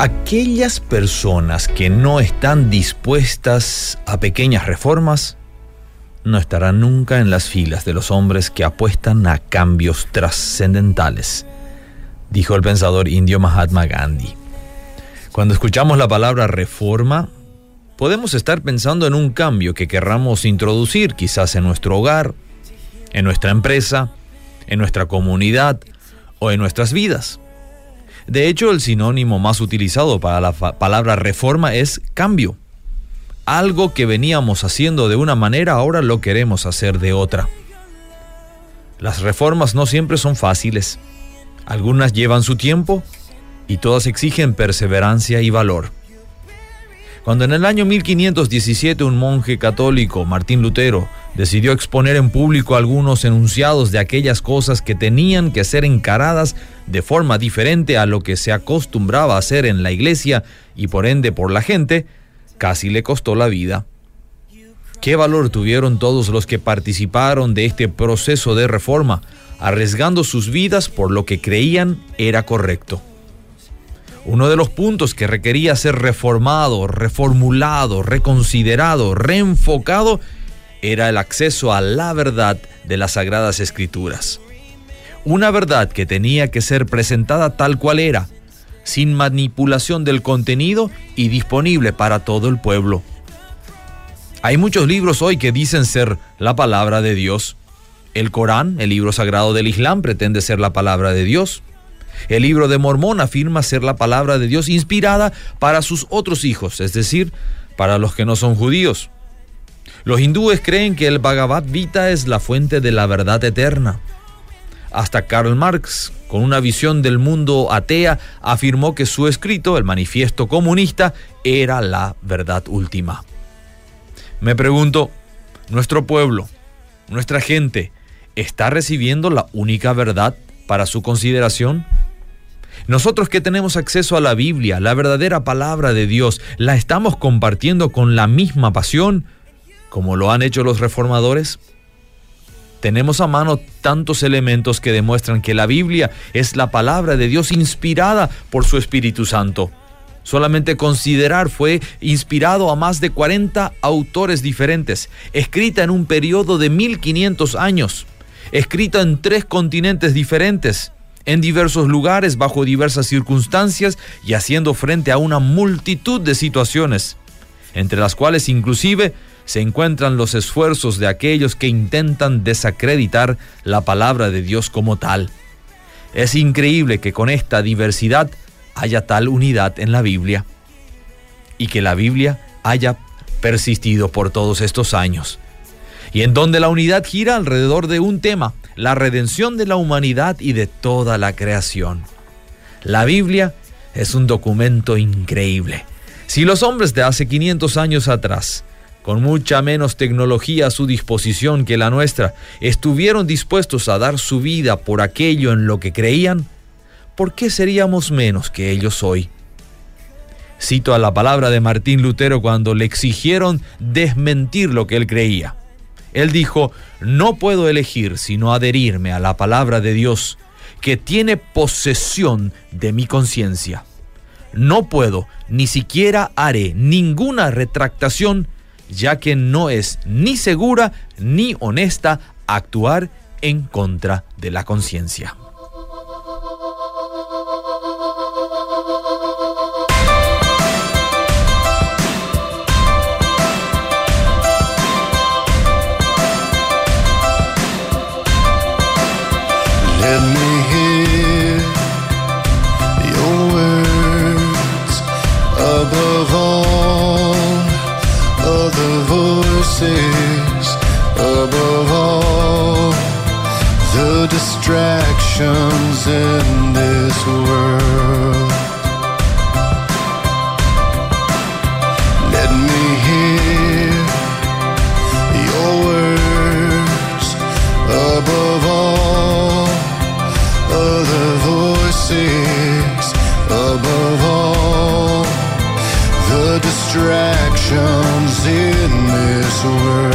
Aquellas personas que no están dispuestas a pequeñas reformas no estarán nunca en las filas de los hombres que apuestan a cambios trascendentales, dijo el pensador indio Mahatma Gandhi. Cuando escuchamos la palabra reforma, podemos estar pensando en un cambio que querramos introducir quizás en nuestro hogar, en nuestra empresa, en nuestra comunidad o en nuestras vidas. De hecho, el sinónimo más utilizado para la palabra reforma es cambio. Algo que veníamos haciendo de una manera ahora lo queremos hacer de otra. Las reformas no siempre son fáciles. Algunas llevan su tiempo y todas exigen perseverancia y valor. Cuando en el año 1517 un monje católico, Martín Lutero, decidió exponer en público algunos enunciados de aquellas cosas que tenían que ser encaradas de forma diferente a lo que se acostumbraba a hacer en la iglesia y por ende por la gente, casi le costó la vida. ¿Qué valor tuvieron todos los que participaron de este proceso de reforma, arriesgando sus vidas por lo que creían era correcto? Uno de los puntos que requería ser reformado, reformulado, reconsiderado, reenfocado, era el acceso a la verdad de las Sagradas Escrituras. Una verdad que tenía que ser presentada tal cual era, sin manipulación del contenido y disponible para todo el pueblo. Hay muchos libros hoy que dicen ser la palabra de Dios. El Corán, el libro sagrado del Islam, pretende ser la palabra de Dios. El libro de Mormón afirma ser la palabra de Dios inspirada para sus otros hijos, es decir, para los que no son judíos. Los hindúes creen que el Bhagavad Gita es la fuente de la verdad eterna. Hasta Karl Marx, con una visión del mundo atea, afirmó que su escrito, el manifiesto comunista, era la verdad última. Me pregunto, ¿nuestro pueblo, nuestra gente, está recibiendo la única verdad para su consideración? Nosotros que tenemos acceso a la Biblia, la verdadera palabra de Dios, ¿la estamos compartiendo con la misma pasión como lo han hecho los reformadores? Tenemos a mano tantos elementos que demuestran que la Biblia es la palabra de Dios inspirada por su Espíritu Santo. Solamente considerar fue inspirado a más de 40 autores diferentes, escrita en un periodo de 1500 años, escrita en tres continentes diferentes, en diversos lugares, bajo diversas circunstancias y haciendo frente a una multitud de situaciones, entre las cuales inclusive se encuentran los esfuerzos de aquellos que intentan desacreditar la palabra de Dios como tal. Es increíble que con esta diversidad haya tal unidad en la Biblia y que la Biblia haya persistido por todos estos años. Y en donde la unidad gira alrededor de un tema, la redención de la humanidad y de toda la creación. La Biblia es un documento increíble. Si los hombres de hace 500 años atrás, con mucha menos tecnología a su disposición que la nuestra, estuvieron dispuestos a dar su vida por aquello en lo que creían, ¿por qué seríamos menos que ellos hoy? Cito a la palabra de Martín Lutero cuando le exigieron desmentir lo que él creía. Él dijo, no puedo elegir sino adherirme a la palabra de Dios que tiene posesión de mi conciencia. No puedo, ni siquiera haré ninguna retractación, ya que no es ni segura ni honesta actuar en contra de la conciencia. Above all the distractions in this world. Let me hear your words above all other voices, above all the distractions in this world.